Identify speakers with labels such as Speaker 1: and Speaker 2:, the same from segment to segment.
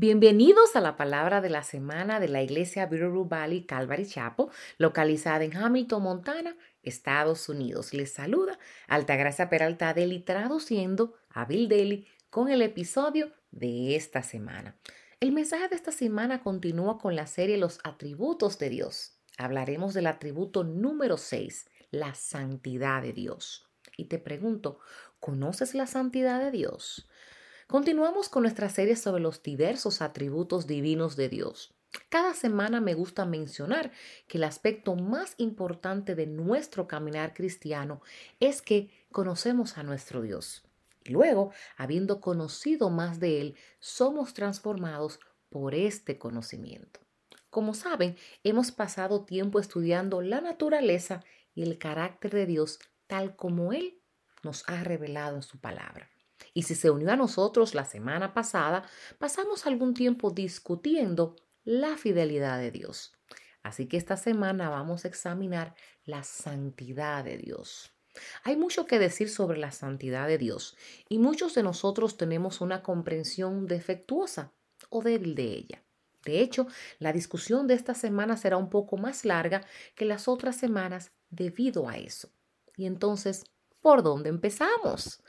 Speaker 1: Bienvenidos a la palabra de la semana de la iglesia Bitterroot Valley Calvary Chapel, localizada en Hamilton, Montana, Estados Unidos. Les saluda Altagracia Peralta Deli traduciendo a Bill Deli con el episodio de esta semana. El mensaje de esta semana continúa con la serie Los atributos de Dios. Hablaremos del atributo número 6, la santidad de Dios. Y te pregunto, ¿conoces la santidad de Dios? Continuamos con nuestra serie sobre los diversos atributos divinos de Dios. Cada semana me gusta mencionar que el aspecto más importante de nuestro caminar cristiano es que conocemos a nuestro Dios. Y luego, habiendo conocido más de Él, somos transformados por este conocimiento. Como saben, hemos pasado tiempo estudiando la naturaleza y el carácter de Dios tal como Él nos ha revelado en su palabra. Y si se unió a nosotros la semana pasada, pasamos algún tiempo discutiendo la fidelidad de Dios. Así que esta semana vamos a examinar la santidad de Dios. Hay mucho que decir sobre la santidad de Dios y muchos de nosotros tenemos una comprensión defectuosa o débil de ella. De hecho, la discusión de esta semana será un poco más larga que las otras semanas debido a eso. Y entonces, ¿por dónde empezamos?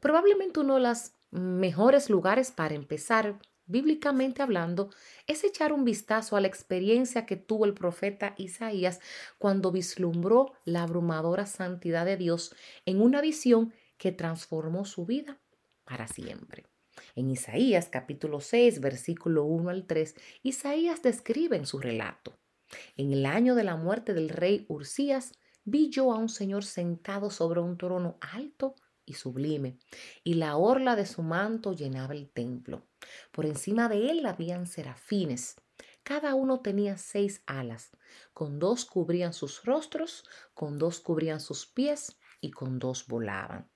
Speaker 1: Probablemente uno de los mejores lugares para empezar, bíblicamente hablando, es echar un vistazo a la experiencia que tuvo el profeta Isaías cuando vislumbró la abrumadora santidad de Dios en una visión que transformó su vida para siempre. En Isaías capítulo 6, versículo 1 al 3, Isaías describe en su relato, en el año de la muerte del rey Ursías, vi yo a un señor sentado sobre un trono alto y sublime, y la orla de su manto llenaba el templo. Por encima de él habían serafines. Cada uno tenía seis alas, con dos cubrían sus rostros, con dos cubrían sus pies y con dos volaban.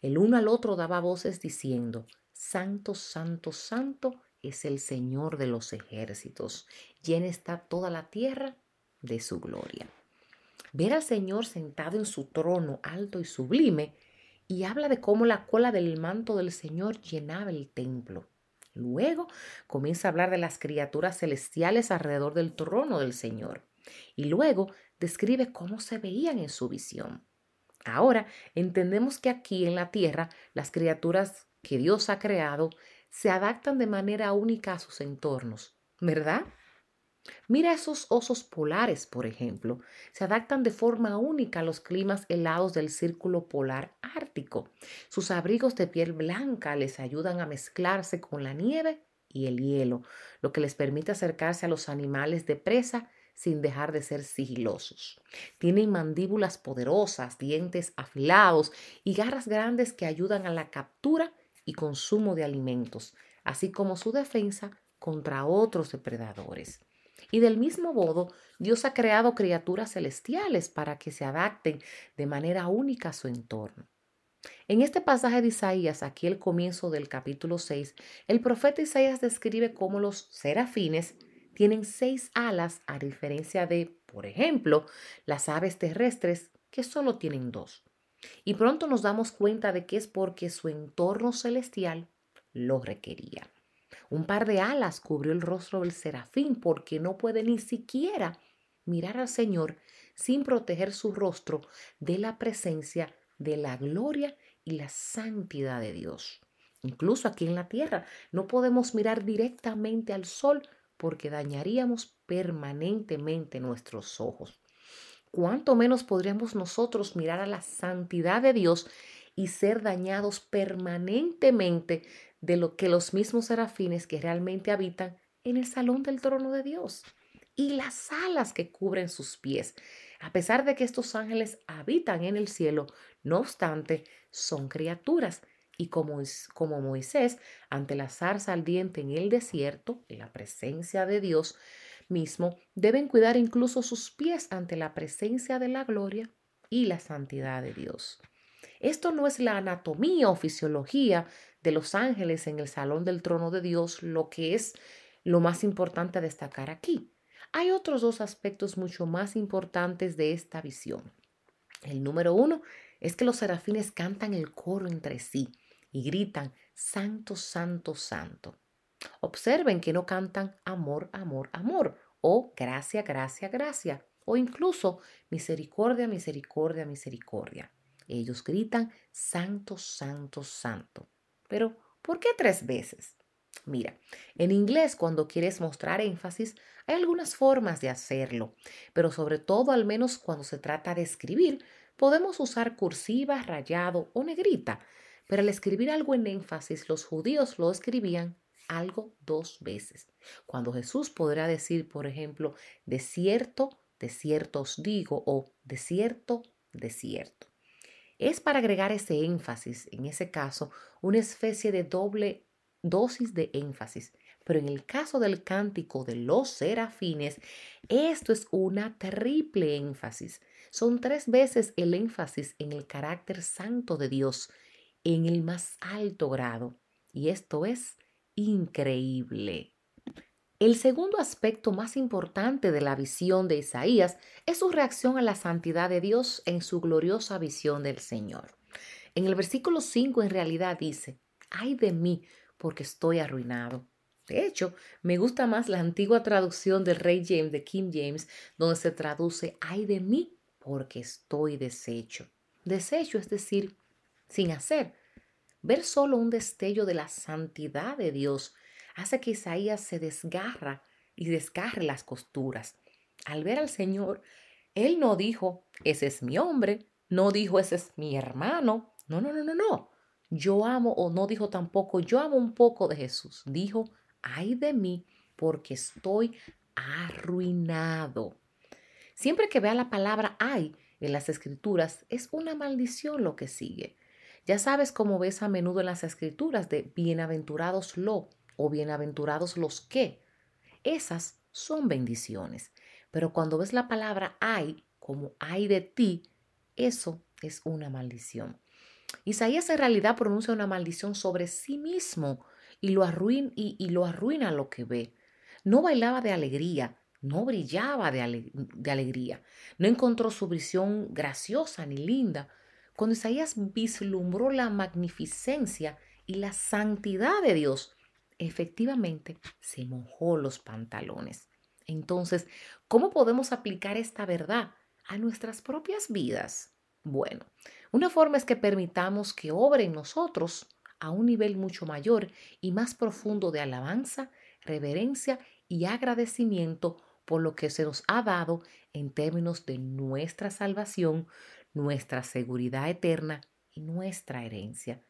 Speaker 1: El uno al otro daba voces diciendo, Santo, Santo, Santo es el Señor de los ejércitos, llena está toda la tierra de su gloria. Ver al Señor sentado en su trono alto y sublime y habla de cómo la cola del manto del Señor llenaba el templo. Luego comienza a hablar de las criaturas celestiales alrededor del trono del Señor. Y luego describe cómo se veían en su visión. Ahora entendemos que aquí en la tierra las criaturas que Dios ha creado se adaptan de manera única a sus entornos, ¿verdad? Mira esos osos polares, por ejemplo. Se adaptan de forma única a los climas helados del círculo polar ártico. Sus abrigos de piel blanca les ayudan a mezclarse con la nieve y el hielo, lo que les permite acercarse a los animales de presa sin dejar de ser sigilosos. Tienen mandíbulas poderosas, dientes afilados y garras grandes que ayudan a la captura y consumo de alimentos, así como su defensa contra otros depredadores. Y del mismo modo, Dios ha creado criaturas celestiales para que se adapten de manera única a su entorno. En este pasaje de Isaías, aquí el comienzo del capítulo 6, el profeta Isaías describe cómo los serafines tienen seis alas a diferencia de, por ejemplo, las aves terrestres que solo tienen dos. Y pronto nos damos cuenta de que es porque su entorno celestial lo requería. Un par de alas cubrió el rostro del serafín porque no puede ni siquiera mirar al Señor sin proteger su rostro de la presencia de la gloria y la santidad de Dios. Incluso aquí en la tierra no podemos mirar directamente al sol porque dañaríamos permanentemente nuestros ojos. ¿Cuánto menos podríamos nosotros mirar a la santidad de Dios y ser dañados permanentemente de lo que los mismos serafines que realmente habitan en el salón del trono de Dios y las alas que cubren sus pies. A pesar de que estos ángeles habitan en el cielo, no obstante, son criaturas. Y como, como Moisés, ante la zarza ardiente en el desierto, en la presencia de Dios mismo, deben cuidar incluso sus pies ante la presencia de la gloria y la santidad de Dios. Esto no es la anatomía o fisiología de los ángeles en el salón del trono de Dios lo que es lo más importante a destacar aquí. Hay otros dos aspectos mucho más importantes de esta visión. El número uno es que los serafines cantan el coro entre sí y gritan, Santo, Santo, Santo. Observen que no cantan amor, amor, amor o gracia, gracia, gracia o incluso misericordia, misericordia, misericordia. Ellos gritan santo, santo, santo. Pero, ¿por qué tres veces? Mira, en inglés cuando quieres mostrar énfasis hay algunas formas de hacerlo, pero sobre todo al menos cuando se trata de escribir, podemos usar cursiva, rayado o negrita, pero al escribir algo en énfasis los judíos lo escribían algo dos veces. Cuando Jesús podrá decir, por ejemplo, de cierto, de cierto os digo o de cierto, de cierto. Es para agregar ese énfasis, en ese caso, una especie de doble dosis de énfasis. Pero en el caso del cántico de los serafines, esto es una triple énfasis. Son tres veces el énfasis en el carácter santo de Dios, en el más alto grado. Y esto es increíble. El segundo aspecto más importante de la visión de Isaías es su reacción a la santidad de Dios en su gloriosa visión del Señor. En el versículo 5 en realidad dice, ay de mí, porque estoy arruinado. De hecho, me gusta más la antigua traducción del Rey James, de King James, donde se traduce, ay de mí, porque estoy deshecho. Deshecho es decir, sin hacer. Ver solo un destello de la santidad de Dios hace que Isaías se desgarra y desgarre las costuras. Al ver al Señor, él no dijo, ese es mi hombre, no dijo, ese es mi hermano. No, no, no, no, no yo amo, o no dijo tampoco, yo amo un poco de Jesús. Dijo, ay de mí, porque estoy arruinado. Siempre que vea la palabra ay en las escrituras, es una maldición lo que sigue. Ya sabes cómo ves a menudo en las escrituras de bienaventurados lo o bienaventurados los que. Esas son bendiciones. Pero cuando ves la palabra ay como ay de ti, eso es una maldición. Isaías en realidad pronuncia una maldición sobre sí mismo y lo, arruina, y, lo arruina lo que ve. No bailaba de alegría, no brillaba de alegría, no encontró su visión graciosa ni linda. Cuando Isaías vislumbró la magnificencia y la santidad de Dios, efectivamente se mojó los pantalones. Entonces, ¿cómo podemos aplicar esta verdad a nuestras propias vidas? Bueno, una forma es que permitamos que obre en nosotros a un nivel mucho mayor y más profundo de alabanza, reverencia y agradecimiento por lo que se nos ha dado en términos de nuestra salvación, nuestra seguridad eterna y nuestra herencia.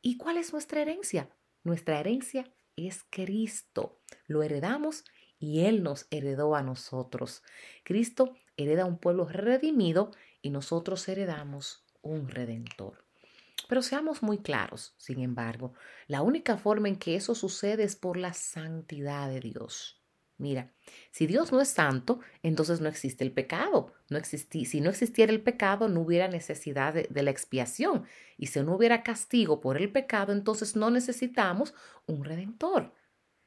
Speaker 1: ¿Y cuál es nuestra herencia? Nuestra herencia es Cristo. Lo heredamos y Él nos heredó a nosotros. Cristo hereda un pueblo redimido y nosotros heredamos un redentor. Pero seamos muy claros, sin embargo, la única forma en que eso sucede es por la santidad de Dios. Mira, si Dios no es santo, entonces no existe el pecado. No si no existiera el pecado, no hubiera necesidad de, de la expiación. Y si no hubiera castigo por el pecado, entonces no necesitamos un redentor.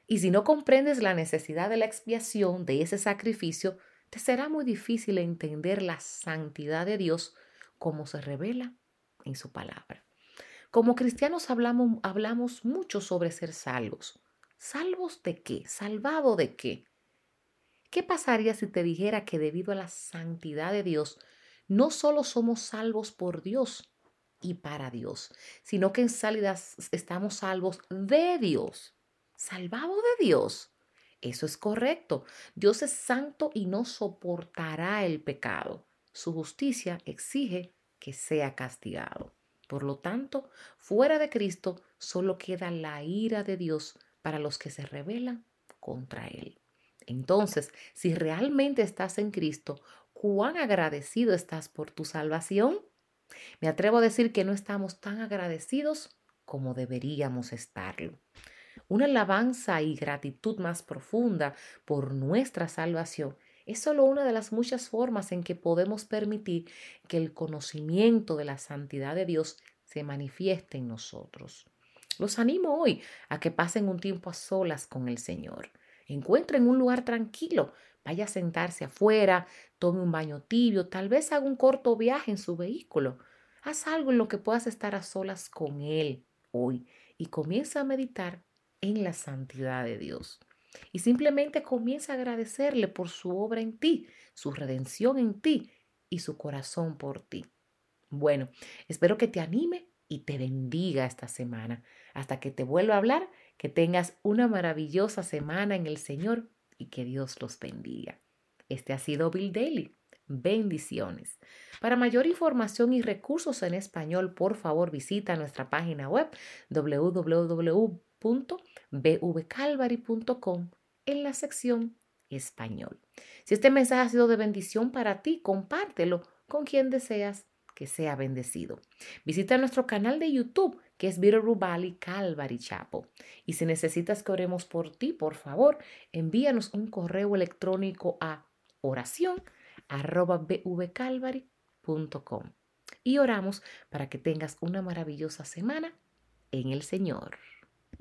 Speaker 1: Y si no comprendes la necesidad de la expiación, de ese sacrificio, te será muy difícil entender la santidad de Dios como se revela en su palabra. Como cristianos hablamos, hablamos mucho sobre ser salvos. ¿Salvos de qué? ¿Salvado de qué? ¿Qué pasaría si te dijera que debido a la santidad de Dios, no solo somos salvos por Dios y para Dios, sino que en salidas estamos salvos de Dios? ¿Salvado de Dios? Eso es correcto. Dios es santo y no soportará el pecado su justicia exige que sea castigado. Por lo tanto, fuera de Cristo solo queda la ira de Dios para los que se rebelan contra Él. Entonces, si realmente estás en Cristo, ¿cuán agradecido estás por tu salvación? Me atrevo a decir que no estamos tan agradecidos como deberíamos estarlo. Una alabanza y gratitud más profunda por nuestra salvación es solo una de las muchas formas en que podemos permitir que el conocimiento de la santidad de Dios se manifieste en nosotros. Los animo hoy a que pasen un tiempo a solas con el Señor. Encuentren un lugar tranquilo, vaya a sentarse afuera, tome un baño tibio, tal vez haga un corto viaje en su vehículo. Haz algo en lo que puedas estar a solas con Él hoy y comienza a meditar en la santidad de Dios. Y simplemente comienza a agradecerle por su obra en ti, su redención en ti y su corazón por ti. Bueno, espero que te anime y te bendiga esta semana. Hasta que te vuelva a hablar, que tengas una maravillosa semana en el Señor y que Dios los bendiga. Este ha sido Bill Daily. Bendiciones. Para mayor información y recursos en español, por favor visita nuestra página web www.bvcalvary.com en la sección español. Si este mensaje ha sido de bendición para ti, compártelo con quien deseas que sea bendecido. Visita nuestro canal de YouTube que es Bitterroot Valley Calvary Chapel. Y si necesitas que oremos por ti, por favor, envíanos un correo electrónico a oración. Y oramos para que tengas una maravillosa semana en el Señor.